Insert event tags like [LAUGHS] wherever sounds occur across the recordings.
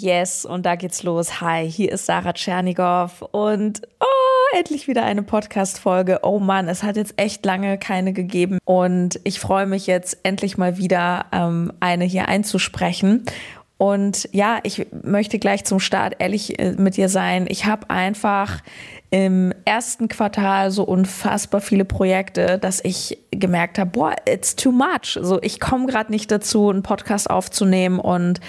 Yes, und da geht's los. Hi, hier ist Sarah Tschernigow und oh, endlich wieder eine Podcast-Folge. Oh Mann, es hat jetzt echt lange keine gegeben und ich freue mich jetzt endlich mal wieder ähm, eine hier einzusprechen. Und ja, ich möchte gleich zum Start ehrlich äh, mit dir sein. Ich habe einfach im ersten Quartal so unfassbar viele Projekte, dass ich gemerkt habe, boah, it's too much. So, ich komme gerade nicht dazu, einen Podcast aufzunehmen und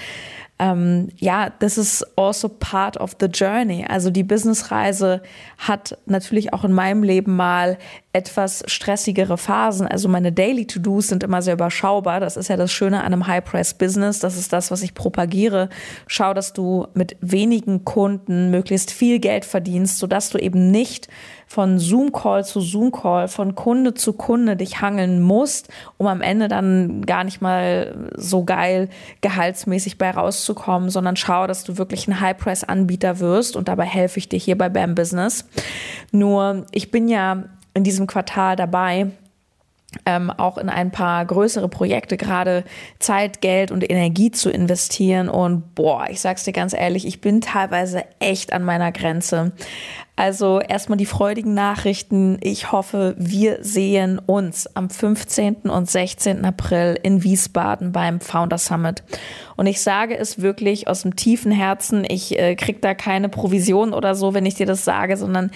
ähm, ja, this is also part of the journey. Also die Businessreise hat natürlich auch in meinem Leben mal etwas stressigere Phasen. Also meine Daily To-Dos sind immer sehr überschaubar. Das ist ja das Schöne an einem High-Price-Business. Das ist das, was ich propagiere. Schau, dass du mit wenigen Kunden möglichst viel Geld verdienst, sodass du eben nicht von Zoom-Call zu Zoom-Call, von Kunde zu Kunde dich hangeln musst, um am Ende dann gar nicht mal so geil gehaltsmäßig bei rauszukommen, sondern schau, dass du wirklich ein High-Price-Anbieter wirst und dabei helfe ich dir hier bei BAM Business. Nur, ich bin ja in diesem Quartal dabei, ähm, auch in ein paar größere Projekte gerade Zeit, Geld und Energie zu investieren. Und boah, ich sag's dir ganz ehrlich, ich bin teilweise echt an meiner Grenze. Also erstmal die freudigen Nachrichten. Ich hoffe, wir sehen uns am 15. und 16. April in Wiesbaden beim Founder Summit. Und ich sage es wirklich aus dem tiefen Herzen. Ich äh, krieg da keine Provision oder so, wenn ich dir das sage, sondern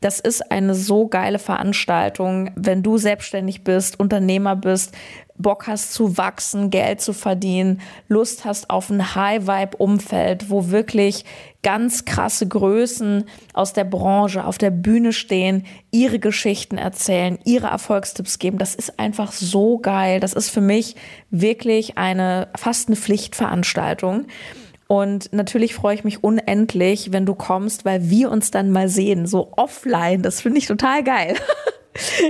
das ist eine so geile Veranstaltung, wenn du selbstständig bist, Unternehmer bist, Bock hast zu wachsen, Geld zu verdienen, Lust hast auf ein High-Vibe-Umfeld, wo wirklich ganz krasse Größen aus der Branche auf der Bühne stehen, ihre Geschichten erzählen, ihre Erfolgstipps geben. Das ist einfach so geil. Das ist für mich wirklich eine fast eine Pflichtveranstaltung. Und natürlich freue ich mich unendlich, wenn du kommst, weil wir uns dann mal sehen, so offline. Das finde ich total geil. [LAUGHS]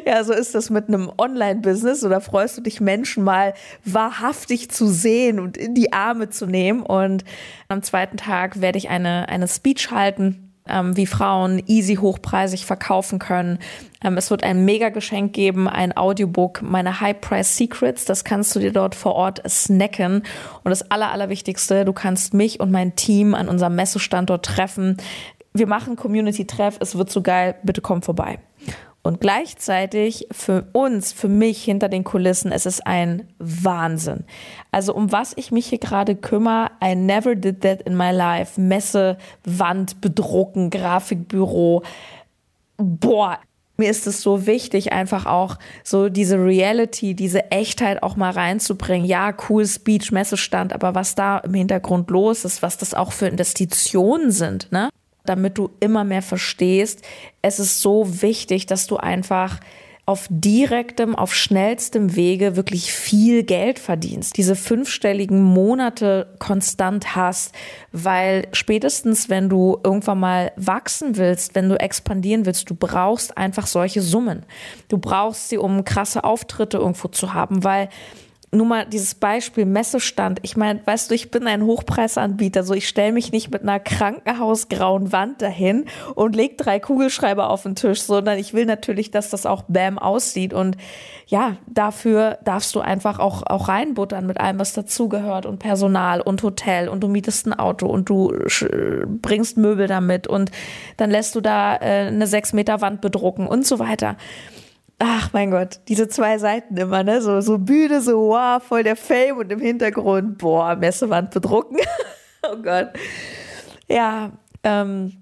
Ja, so ist das mit einem Online-Business. Oder freust du dich, Menschen mal wahrhaftig zu sehen und in die Arme zu nehmen. Und am zweiten Tag werde ich eine, eine Speech halten ähm, wie Frauen easy hochpreisig verkaufen können. Ähm, es wird ein Mega-Geschenk geben, ein Audiobook, meine High-Price Secrets. Das kannst du dir dort vor Ort snacken. Und das Aller, Allerwichtigste, du kannst mich und mein Team an unserem Messestandort treffen. Wir machen Community-Treff. Es wird so geil. Bitte komm vorbei. Und gleichzeitig für uns, für mich hinter den Kulissen, es ist ein Wahnsinn. Also um was ich mich hier gerade kümmere, I never did that in my life. Messe, Wand bedrucken, Grafikbüro. Boah, mir ist es so wichtig, einfach auch so diese Reality, diese Echtheit auch mal reinzubringen. Ja, cool Speech, Messestand, aber was da im Hintergrund los ist, was das auch für Investitionen sind, ne? Damit du immer mehr verstehst, es ist so wichtig, dass du einfach auf direktem, auf schnellstem Wege wirklich viel Geld verdienst, diese fünfstelligen Monate konstant hast, weil spätestens, wenn du irgendwann mal wachsen willst, wenn du expandieren willst, du brauchst einfach solche Summen. Du brauchst sie, um krasse Auftritte irgendwo zu haben, weil nur mal dieses Beispiel Messestand. Ich meine, weißt du, ich bin ein Hochpreisanbieter, so ich stelle mich nicht mit einer krankenhausgrauen Wand dahin und leg drei Kugelschreiber auf den Tisch, sondern ich will natürlich, dass das auch bam aussieht. Und ja, dafür darfst du einfach auch auch reinbuttern mit allem, was dazugehört und Personal und Hotel. Und du mietest ein Auto und du bringst Möbel damit und dann lässt du da äh, eine sechs Meter Wand bedrucken und so weiter ach mein Gott, diese zwei Seiten immer, ne? So, so Bühne, so wow, voll der Fame und im Hintergrund, boah, Messewand bedrucken. [LAUGHS] oh Gott. Ja, ähm,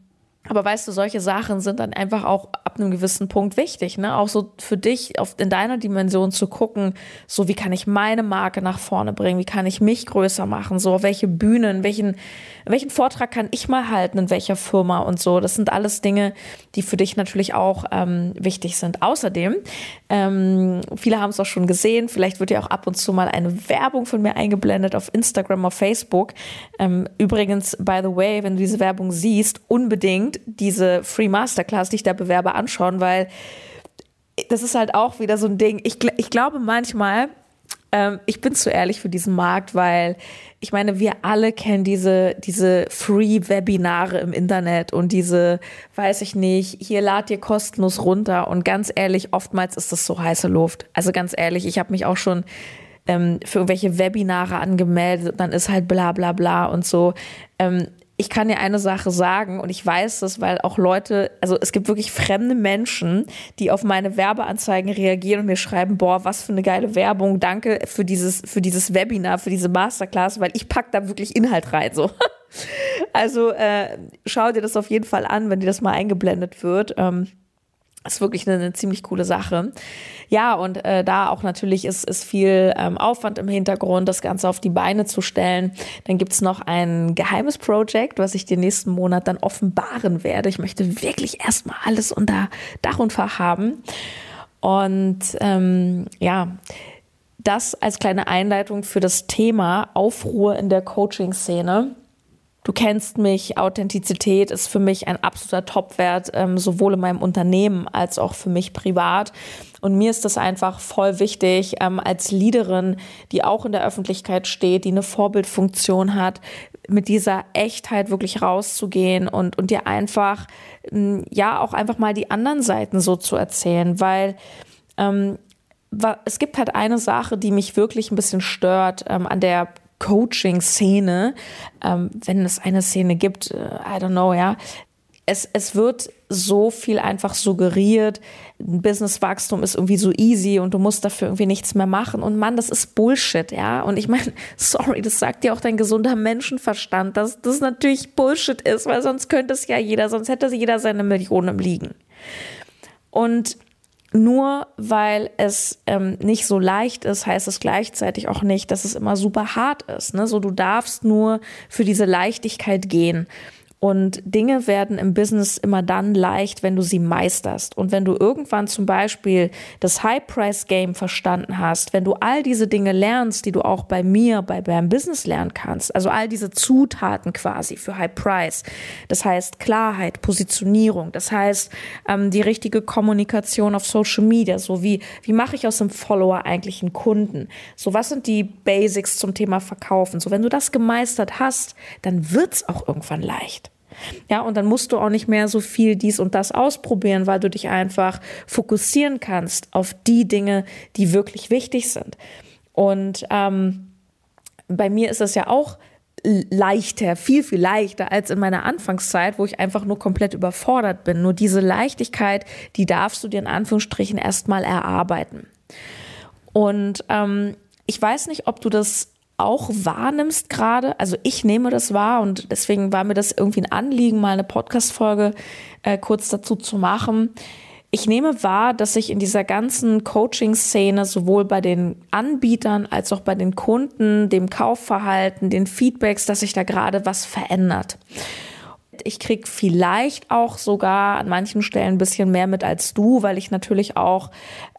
aber weißt du, solche Sachen sind dann einfach auch ab einem gewissen Punkt wichtig, ne? Auch so für dich auf, in deiner Dimension zu gucken, so wie kann ich meine Marke nach vorne bringen, wie kann ich mich größer machen, so welche Bühnen, welchen, welchen Vortrag kann ich mal halten in welcher Firma und so. Das sind alles Dinge, die für dich natürlich auch ähm, wichtig sind. Außerdem, ähm, viele haben es auch schon gesehen, vielleicht wird ja auch ab und zu mal eine Werbung von mir eingeblendet auf Instagram, auf Facebook. Ähm, übrigens, by the way, wenn du diese Werbung siehst, unbedingt diese Free Masterclass, die ich da bewerbe, anschauen, weil das ist halt auch wieder so ein Ding. Ich, ich glaube manchmal, ähm, ich bin zu ehrlich für diesen Markt, weil ich meine, wir alle kennen diese, diese Free-Webinare im Internet und diese, weiß ich nicht, hier lad dir kostenlos runter. Und ganz ehrlich, oftmals ist das so heiße Luft. Also ganz ehrlich, ich habe mich auch schon ähm, für irgendwelche Webinare angemeldet, dann ist halt bla bla bla und so. Ähm, ich kann dir eine Sache sagen und ich weiß das, weil auch Leute, also es gibt wirklich fremde Menschen, die auf meine Werbeanzeigen reagieren und mir schreiben, boah, was für eine geile Werbung, danke für dieses, für dieses Webinar, für diese Masterclass, weil ich pack da wirklich Inhalt rein, so. [LAUGHS] Also äh, schau dir das auf jeden Fall an, wenn dir das mal eingeblendet wird. Ähm, ist wirklich eine, eine, ziemlich coole Sache. Ja, und äh, da auch natürlich ist, ist viel ähm, Aufwand im Hintergrund, das Ganze auf die Beine zu stellen. Dann gibt's noch ein geheimes Projekt, was ich den nächsten Monat dann offenbaren werde. Ich möchte wirklich erstmal alles unter Dach und Fach haben. Und ähm, ja, das als kleine Einleitung für das Thema Aufruhr in der Coaching-Szene. Du kennst mich, Authentizität ist für mich ein absoluter Topwert, ähm, sowohl in meinem Unternehmen als auch für mich privat. Und mir ist das einfach voll wichtig, ähm, als Leaderin, die auch in der Öffentlichkeit steht, die eine Vorbildfunktion hat, mit dieser Echtheit wirklich rauszugehen und, und dir einfach, ähm, ja, auch einfach mal die anderen Seiten so zu erzählen, weil ähm, es gibt halt eine Sache, die mich wirklich ein bisschen stört ähm, an der Coaching-Szene, ähm, wenn es eine Szene gibt, äh, I don't know, ja. Es, es wird so viel einfach suggeriert, Businesswachstum ist irgendwie so easy und du musst dafür irgendwie nichts mehr machen. Und Mann, das ist Bullshit, ja. Und ich meine, [LAUGHS] sorry, das sagt dir auch dein gesunder Menschenverstand, dass das natürlich Bullshit ist, weil sonst könnte es ja jeder, sonst hätte jeder seine Millionen im Liegen. Und nur weil es ähm, nicht so leicht ist, heißt es gleichzeitig auch nicht, dass es immer super hart ist. Ne? So, du darfst nur für diese Leichtigkeit gehen. Und Dinge werden im Business immer dann leicht, wenn du sie meisterst. Und wenn du irgendwann zum Beispiel das High-Price-Game verstanden hast, wenn du all diese Dinge lernst, die du auch bei mir, bei beim Business lernen kannst, also all diese Zutaten quasi für High-Price, das heißt Klarheit, Positionierung, das heißt ähm, die richtige Kommunikation auf Social Media, so wie, wie mache ich aus einem Follower eigentlich einen Kunden? So, was sind die Basics zum Thema Verkaufen? So, wenn du das gemeistert hast, dann wird's auch irgendwann leicht. Ja, und dann musst du auch nicht mehr so viel dies und das ausprobieren, weil du dich einfach fokussieren kannst auf die Dinge, die wirklich wichtig sind. Und ähm, bei mir ist das ja auch leichter, viel, viel leichter als in meiner Anfangszeit, wo ich einfach nur komplett überfordert bin. Nur diese Leichtigkeit, die darfst du dir in Anführungsstrichen erstmal erarbeiten. Und ähm, ich weiß nicht, ob du das auch wahrnimmst gerade. Also ich nehme das wahr und deswegen war mir das irgendwie ein Anliegen, mal eine Podcast-Folge äh, kurz dazu zu machen. Ich nehme wahr, dass sich in dieser ganzen Coaching-Szene sowohl bei den Anbietern als auch bei den Kunden, dem Kaufverhalten, den Feedbacks, dass sich da gerade was verändert. Ich krieg vielleicht auch sogar an manchen Stellen ein bisschen mehr mit als du, weil ich natürlich auch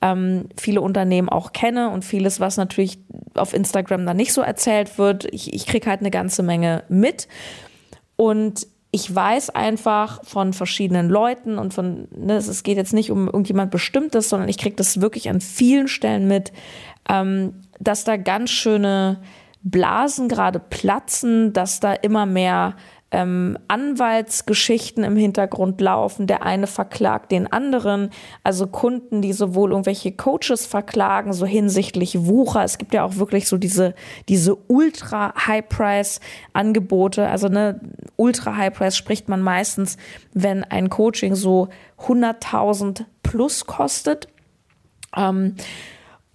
ähm, viele Unternehmen auch kenne und vieles, was natürlich auf Instagram dann nicht so erzählt wird. Ich, ich krieg halt eine ganze Menge mit. Und ich weiß einfach von verschiedenen Leuten und von, ne, es geht jetzt nicht um irgendjemand Bestimmtes, sondern ich krieg das wirklich an vielen Stellen mit, ähm, dass da ganz schöne Blasen gerade platzen, dass da immer mehr ähm, Anwaltsgeschichten im Hintergrund laufen. Der eine verklagt den anderen. Also Kunden, die sowohl irgendwelche Coaches verklagen, so hinsichtlich Wucher. Es gibt ja auch wirklich so diese, diese ultra High-Price-Angebote. Also ne, ultra High-Price spricht man meistens, wenn ein Coaching so 100.000 plus kostet. Ähm,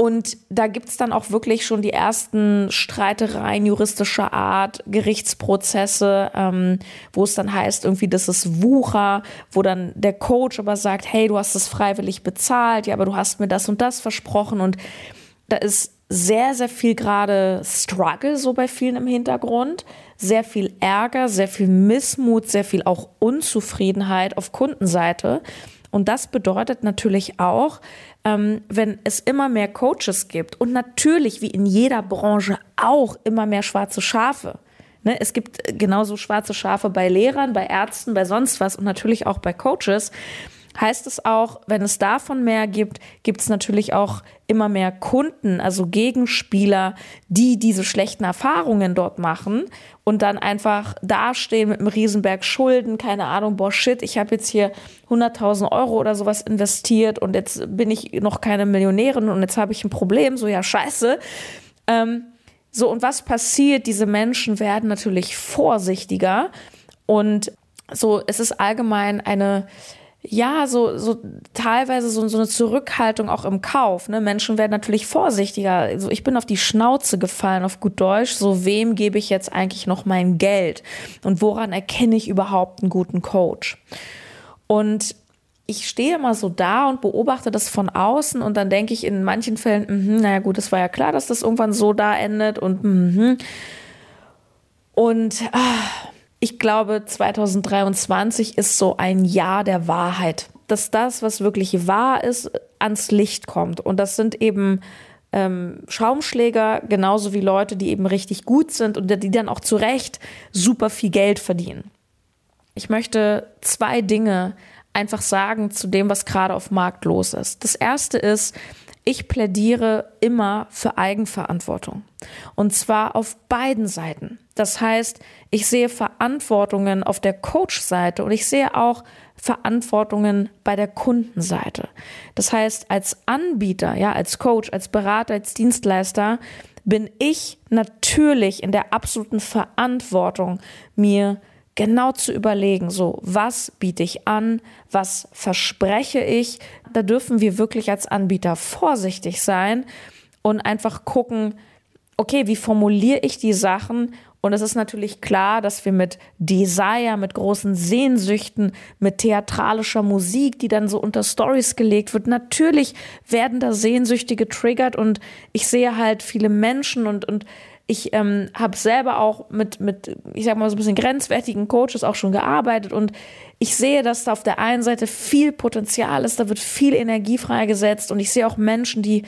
und da gibt's dann auch wirklich schon die ersten Streitereien juristischer Art, Gerichtsprozesse, ähm, wo es dann heißt, irgendwie, das ist Wucher, wo dann der Coach aber sagt, hey, du hast es freiwillig bezahlt, ja, aber du hast mir das und das versprochen. Und da ist sehr, sehr viel gerade Struggle so bei vielen im Hintergrund, sehr viel Ärger, sehr viel Missmut, sehr viel auch Unzufriedenheit auf Kundenseite. Und das bedeutet natürlich auch, ähm, wenn es immer mehr Coaches gibt und natürlich wie in jeder Branche auch immer mehr schwarze Schafe. Ne, es gibt genauso schwarze Schafe bei Lehrern, bei Ärzten, bei sonst was und natürlich auch bei Coaches heißt es auch, wenn es davon mehr gibt, gibt es natürlich auch immer mehr Kunden, also Gegenspieler, die diese schlechten Erfahrungen dort machen und dann einfach dastehen mit einem Riesenberg Schulden, keine Ahnung, boah, shit, ich habe jetzt hier 100.000 Euro oder sowas investiert und jetzt bin ich noch keine Millionärin und jetzt habe ich ein Problem, so ja, scheiße. Ähm, so, und was passiert? Diese Menschen werden natürlich vorsichtiger und so, es ist allgemein eine, ja, so, so teilweise so, so eine Zurückhaltung auch im Kauf. Ne? Menschen werden natürlich vorsichtiger. Also ich bin auf die Schnauze gefallen, auf gut Deutsch. So, wem gebe ich jetzt eigentlich noch mein Geld? Und woran erkenne ich überhaupt einen guten Coach? Und ich stehe immer so da und beobachte das von außen und dann denke ich in manchen Fällen, mh, naja gut, es war ja klar, dass das irgendwann so da endet und mh. und ah, ich glaube, 2023 ist so ein Jahr der Wahrheit, dass das, was wirklich wahr ist, ans Licht kommt und das sind eben ähm, Schaumschläger, genauso wie Leute, die eben richtig gut sind und die dann auch zu Recht super viel Geld verdienen. Ich möchte zwei Dinge einfach sagen zu dem, was gerade auf Markt los ist. Das erste ist, ich plädiere immer für Eigenverantwortung. Und zwar auf beiden Seiten. Das heißt, ich sehe Verantwortungen auf der Coach-Seite und ich sehe auch Verantwortungen bei der Kundenseite. Das heißt, als Anbieter, ja, als Coach, als Berater, als Dienstleister bin ich natürlich in der absoluten Verantwortung, mir genau zu überlegen, so, was biete ich an, was verspreche ich. Da dürfen wir wirklich als Anbieter vorsichtig sein und einfach gucken, okay, wie formuliere ich die Sachen? Und es ist natürlich klar, dass wir mit Desire, mit großen Sehnsüchten, mit theatralischer Musik, die dann so unter Stories gelegt wird, natürlich werden da Sehnsüchte getriggert und ich sehe halt viele Menschen und, und ich ähm, habe selber auch mit, mit, ich sag mal so ein bisschen grenzwertigen Coaches auch schon gearbeitet und ich sehe, dass da auf der einen Seite viel Potenzial ist, da wird viel Energie freigesetzt und ich sehe auch Menschen, die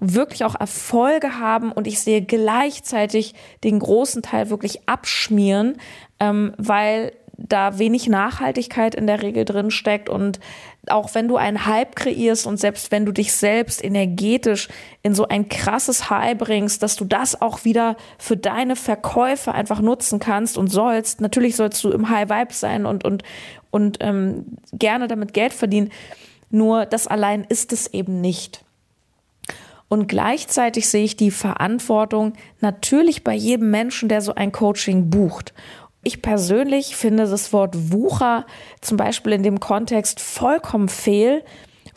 wirklich auch Erfolge haben und ich sehe gleichzeitig den großen Teil wirklich abschmieren, ähm, weil da wenig Nachhaltigkeit in der Regel drin steckt und auch wenn du einen Hype kreierst und selbst wenn du dich selbst energetisch in so ein krasses High bringst, dass du das auch wieder für deine Verkäufe einfach nutzen kannst und sollst. Natürlich sollst du im High Vibe sein und und und ähm, gerne damit Geld verdienen. Nur das allein ist es eben nicht. Und gleichzeitig sehe ich die Verantwortung natürlich bei jedem Menschen, der so ein Coaching bucht. Ich persönlich finde das Wort Wucher zum Beispiel in dem Kontext vollkommen fehl,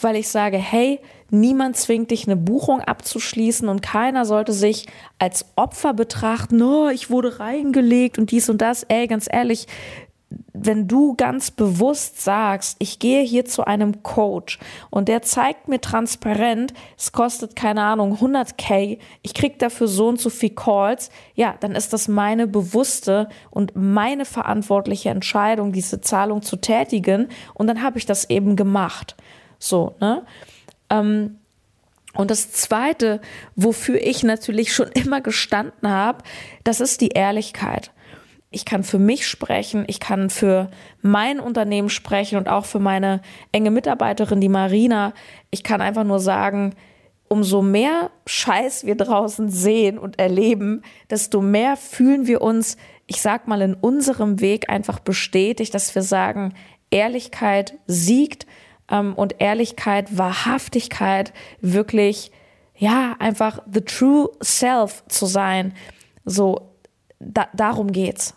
weil ich sage, hey, niemand zwingt dich, eine Buchung abzuschließen und keiner sollte sich als Opfer betrachten, oh, ich wurde reingelegt und dies und das. Ey, ganz ehrlich, wenn du ganz bewusst sagst, ich gehe hier zu einem Coach und der zeigt mir transparent, es kostet keine Ahnung 100k, ich krieg dafür so und so viel Calls, ja, dann ist das meine bewusste und meine verantwortliche Entscheidung, diese Zahlung zu tätigen und dann habe ich das eben gemacht. So, ne? Ähm, und das Zweite, wofür ich natürlich schon immer gestanden habe, das ist die Ehrlichkeit ich kann für mich sprechen, ich kann für mein Unternehmen sprechen und auch für meine enge Mitarbeiterin, die Marina. Ich kann einfach nur sagen, umso mehr Scheiß wir draußen sehen und erleben, desto mehr fühlen wir uns, ich sag mal, in unserem Weg einfach bestätigt, dass wir sagen, Ehrlichkeit siegt ähm, und Ehrlichkeit, Wahrhaftigkeit wirklich, ja, einfach the true self zu sein. So, da, darum geht's.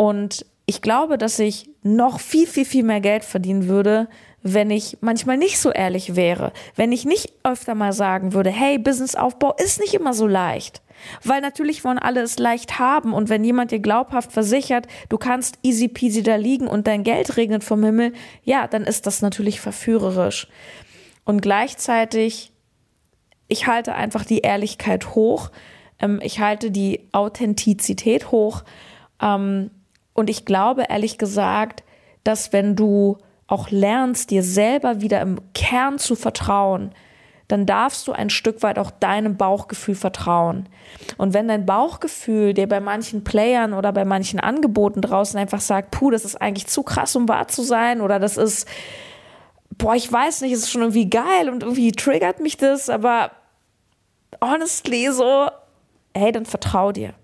Und ich glaube, dass ich noch viel, viel, viel mehr Geld verdienen würde, wenn ich manchmal nicht so ehrlich wäre. Wenn ich nicht öfter mal sagen würde, hey, Businessaufbau ist nicht immer so leicht. Weil natürlich wollen alle es leicht haben und wenn jemand dir glaubhaft versichert, du kannst easy peasy da liegen und dein Geld regnet vom Himmel, ja, dann ist das natürlich verführerisch. Und gleichzeitig, ich halte einfach die Ehrlichkeit hoch, ähm, ich halte die Authentizität hoch, ähm, und ich glaube ehrlich gesagt, dass wenn du auch lernst, dir selber wieder im Kern zu vertrauen, dann darfst du ein Stück weit auch deinem Bauchgefühl vertrauen. Und wenn dein Bauchgefühl dir bei manchen Playern oder bei manchen Angeboten draußen einfach sagt, puh, das ist eigentlich zu krass, um wahr zu sein, oder das ist, boah, ich weiß nicht, es ist schon irgendwie geil und irgendwie triggert mich das, aber honestly so, hey, dann vertrau dir.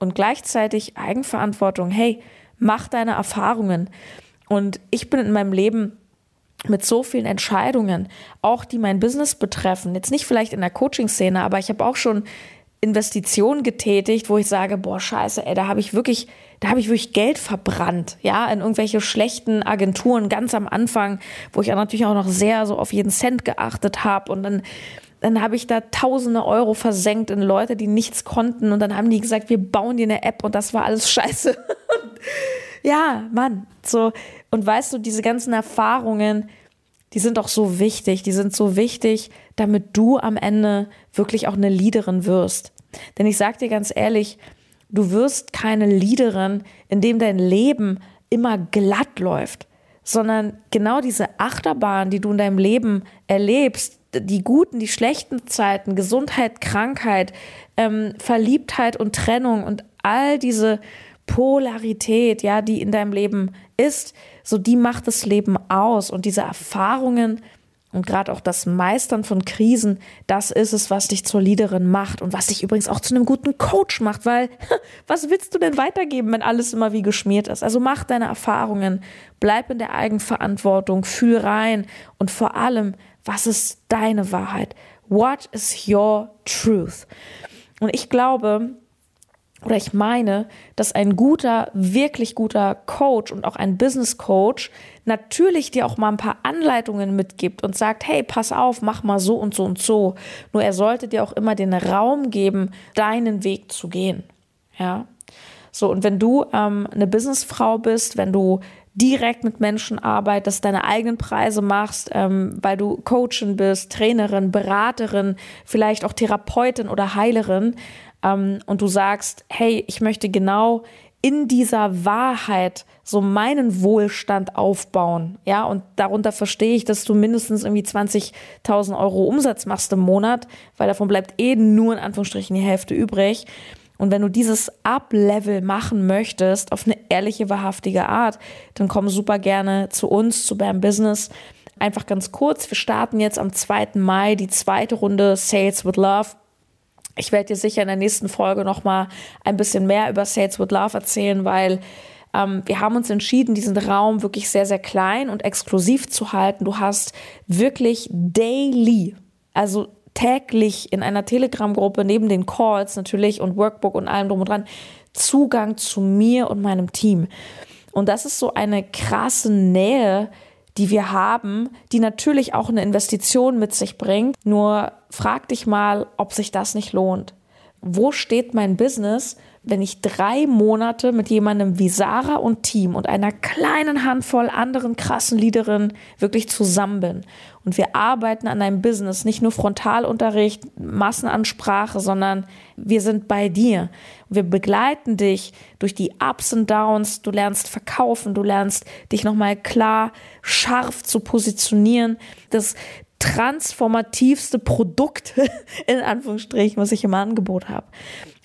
Und gleichzeitig Eigenverantwortung, hey, mach deine Erfahrungen. Und ich bin in meinem Leben mit so vielen Entscheidungen, auch die mein Business betreffen, jetzt nicht vielleicht in der Coaching-Szene, aber ich habe auch schon Investitionen getätigt, wo ich sage, boah, scheiße, ey, da habe ich wirklich, da habe ich wirklich Geld verbrannt, ja, in irgendwelche schlechten Agenturen ganz am Anfang, wo ich ja natürlich auch noch sehr so auf jeden Cent geachtet habe und dann dann habe ich da tausende Euro versenkt in Leute, die nichts konnten und dann haben die gesagt, wir bauen dir eine App und das war alles scheiße. [LAUGHS] ja, Mann, so und weißt du, diese ganzen Erfahrungen, die sind auch so wichtig, die sind so wichtig, damit du am Ende wirklich auch eine Leaderin wirst. Denn ich sag dir ganz ehrlich, du wirst keine Leaderin, indem dein Leben immer glatt läuft, sondern genau diese Achterbahn, die du in deinem Leben erlebst, die guten, die schlechten Zeiten, Gesundheit, Krankheit, ähm, Verliebtheit und Trennung und all diese Polarität, ja, die in deinem Leben ist, so die macht das Leben aus. Und diese Erfahrungen und gerade auch das Meistern von Krisen, das ist es, was dich zur Leaderin macht und was dich übrigens auch zu einem guten Coach macht, weil [LAUGHS] was willst du denn weitergeben, wenn alles immer wie geschmiert ist? Also mach deine Erfahrungen, bleib in der Eigenverantwortung, fühl rein und vor allem, was ist deine Wahrheit? What is your truth? Und ich glaube, oder ich meine, dass ein guter, wirklich guter Coach und auch ein Business Coach natürlich dir auch mal ein paar Anleitungen mitgibt und sagt, hey, pass auf, mach mal so und so und so. Nur er sollte dir auch immer den Raum geben, deinen Weg zu gehen. Ja. So, und wenn du ähm, eine Businessfrau bist, wenn du direkt mit Menschen arbeitest, deine eigenen Preise machst, ähm, weil du Coachin bist, Trainerin, Beraterin, vielleicht auch Therapeutin oder Heilerin, ähm, und du sagst, hey, ich möchte genau in dieser Wahrheit so meinen Wohlstand aufbauen. Ja, und darunter verstehe ich, dass du mindestens irgendwie 20.000 Euro Umsatz machst im Monat, weil davon bleibt eh nur in Anführungsstrichen die Hälfte übrig. Und wenn du dieses Up-Level machen möchtest, auf eine ehrliche, wahrhaftige Art, dann komm super gerne zu uns, zu BAM Business. Einfach ganz kurz, wir starten jetzt am 2. Mai die zweite Runde Sales with Love. Ich werde dir sicher in der nächsten Folge nochmal ein bisschen mehr über Sales with Love erzählen, weil ähm, wir haben uns entschieden, diesen Raum wirklich sehr, sehr klein und exklusiv zu halten. Du hast wirklich daily, also täglich in einer Telegram-Gruppe neben den Calls natürlich und Workbook und allem drum und dran Zugang zu mir und meinem Team. Und das ist so eine krasse Nähe, die wir haben, die natürlich auch eine Investition mit sich bringt. Nur frag dich mal, ob sich das nicht lohnt. Wo steht mein Business, wenn ich drei Monate mit jemandem wie Sarah und Team und einer kleinen Handvoll anderen krassen Leaderinnen wirklich zusammen bin und wir arbeiten an einem Business, nicht nur Frontalunterricht, Massenansprache, sondern wir sind bei dir. Wir begleiten dich durch die Ups und Downs. Du lernst verkaufen, du lernst dich nochmal klar, scharf zu positionieren. Das transformativste Produkt, [LAUGHS] in Anführungsstrichen, was ich im Angebot habe.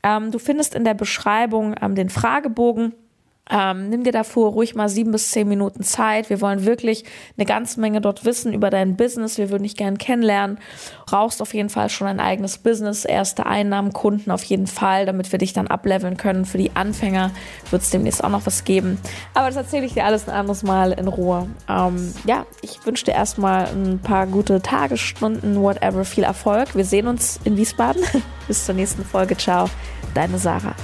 Ähm, du findest in der Beschreibung ähm, den Fragebogen. Ähm, nimm dir davor ruhig mal sieben bis zehn Minuten Zeit. Wir wollen wirklich eine ganze Menge dort wissen über dein Business. Wir würden dich gerne kennenlernen. Brauchst auf jeden Fall schon ein eigenes Business, erste Einnahmen, Kunden auf jeden Fall, damit wir dich dann ableveln können. Für die Anfänger wird es demnächst auch noch was geben. Aber das erzähle ich dir alles ein anderes Mal in Ruhe. Ähm, ja, ich wünsche dir erstmal ein paar gute Tagesstunden, whatever, viel Erfolg. Wir sehen uns in Wiesbaden. [LAUGHS] bis zur nächsten Folge. Ciao, deine Sarah.